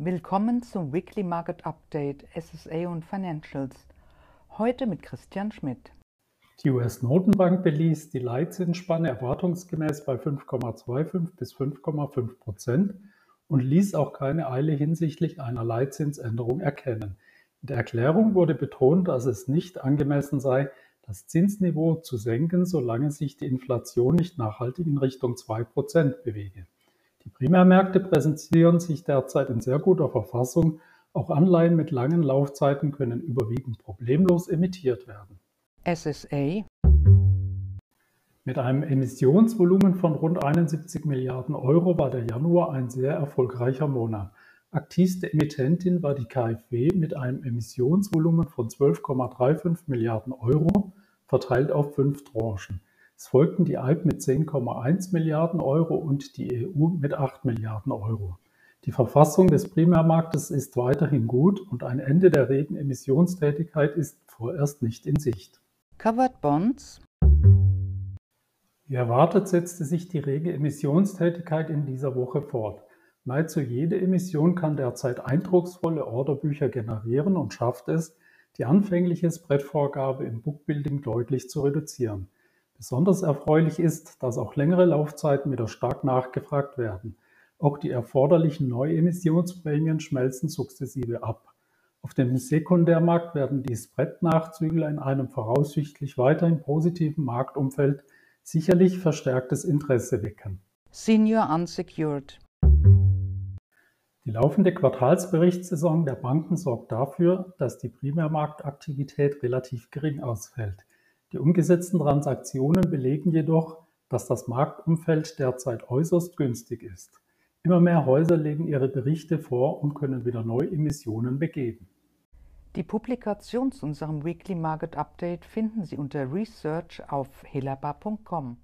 Willkommen zum Weekly Market Update SSA und Financials. Heute mit Christian Schmidt. Die US-Notenbank beließ die Leitzinsspanne erwartungsgemäß bei 5,25 bis 5,5 Prozent und ließ auch keine Eile hinsichtlich einer Leitzinsänderung erkennen. In der Erklärung wurde betont, dass es nicht angemessen sei, das Zinsniveau zu senken, solange sich die Inflation nicht nachhaltig in Richtung 2 Prozent bewege. Primärmärkte präsentieren sich derzeit in sehr guter Verfassung, auch Anleihen mit langen Laufzeiten können überwiegend problemlos emittiert werden. SSA Mit einem Emissionsvolumen von rund 71 Milliarden Euro war der Januar ein sehr erfolgreicher Monat. Aktivste Emittentin war die KfW mit einem Emissionsvolumen von 12,35 Milliarden Euro, verteilt auf fünf Tranchen. Es folgten die Alp mit 10,1 Milliarden Euro und die EU mit 8 Milliarden Euro. Die Verfassung des Primärmarktes ist weiterhin gut und ein Ende der regen Emissionstätigkeit ist vorerst nicht in Sicht. Covered Bonds Wie erwartet setzte sich die rege Emissionstätigkeit in dieser Woche fort. Nahezu jede Emission kann derzeit eindrucksvolle Orderbücher generieren und schafft es, die anfängliche Spreadvorgabe im Bookbuilding deutlich zu reduzieren. Besonders erfreulich ist, dass auch längere Laufzeiten wieder stark nachgefragt werden. Auch die erforderlichen Neuemissionsprämien schmelzen sukzessive ab. Auf dem Sekundärmarkt werden die Spread-Nachzügler in einem voraussichtlich weiterhin positiven Marktumfeld sicherlich verstärktes Interesse wecken. Senior Unsecured Die laufende Quartalsberichtssaison der Banken sorgt dafür, dass die Primärmarktaktivität relativ gering ausfällt. Die umgesetzten Transaktionen belegen jedoch, dass das Marktumfeld derzeit äußerst günstig ist. Immer mehr Häuser legen ihre Berichte vor und können wieder Neuemissionen begeben. Die Publikation zu unserem Weekly Market Update finden Sie unter Research auf helaba.com.